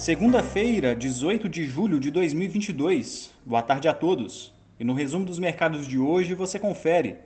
Segunda-feira, 18 de julho de 2022. Boa tarde a todos. E no resumo dos mercados de hoje você confere.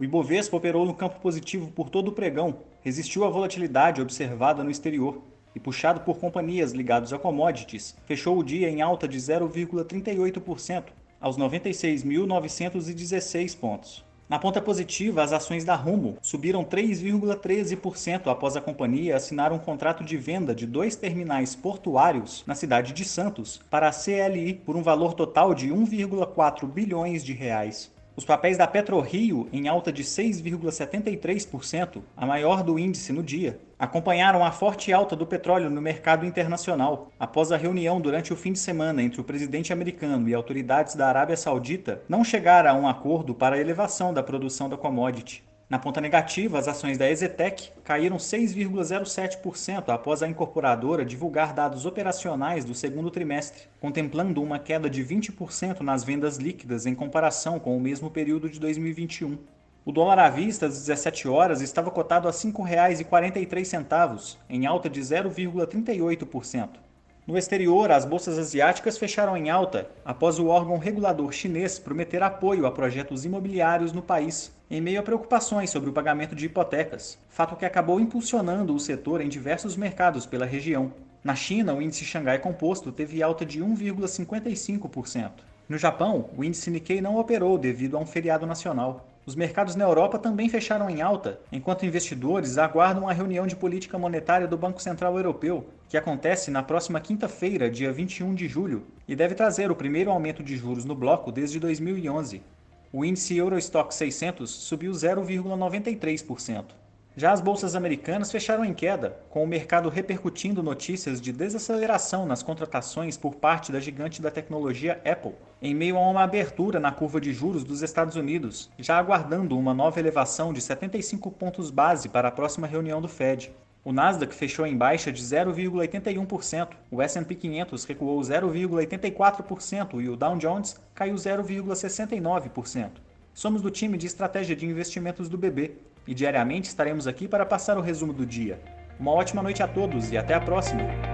O Ibovespa operou no campo positivo por todo o pregão, resistiu à volatilidade observada no exterior e, puxado por companhias ligadas a commodities, fechou o dia em alta de 0,38% aos 96.916 pontos. Na ponta positiva, as ações da Rumo subiram 3,13% após a companhia assinar um contrato de venda de dois terminais portuários na cidade de Santos para a CLI por um valor total de 1,4 bilhões de reais. Os papéis da PetroRio, em alta de 6,73%, a maior do índice no dia, acompanharam a forte alta do petróleo no mercado internacional, após a reunião durante o fim de semana entre o presidente americano e autoridades da Arábia Saudita não chegar a um acordo para a elevação da produção da commodity. Na ponta negativa, as ações da Exetec caíram 6,07% após a incorporadora divulgar dados operacionais do segundo trimestre, contemplando uma queda de 20% nas vendas líquidas em comparação com o mesmo período de 2021. O dólar à vista às 17 horas estava cotado a R$ 5,43, em alta de 0,38%. No exterior, as bolsas asiáticas fecharam em alta após o órgão regulador chinês prometer apoio a projetos imobiliários no país, em meio a preocupações sobre o pagamento de hipotecas, fato que acabou impulsionando o setor em diversos mercados pela região. Na China, o índice Xangai Composto teve alta de 1,55%. No Japão, o índice Nikkei não operou devido a um feriado nacional. Os mercados na Europa também fecharam em alta, enquanto investidores aguardam a reunião de política monetária do Banco Central Europeu, que acontece na próxima quinta-feira, dia 21 de julho, e deve trazer o primeiro aumento de juros no bloco desde 2011. O índice Eurostock 600 subiu 0,93%. Já as bolsas americanas fecharam em queda, com o mercado repercutindo notícias de desaceleração nas contratações por parte da gigante da tecnologia Apple, em meio a uma abertura na curva de juros dos Estados Unidos, já aguardando uma nova elevação de 75 pontos base para a próxima reunião do Fed. O Nasdaq fechou em baixa de 0,81%, o S&P 500 recuou 0,84% e o Dow Jones caiu 0,69%. Somos do time de estratégia de investimentos do BB e diariamente estaremos aqui para passar o resumo do dia. Uma ótima noite a todos e até a próxima!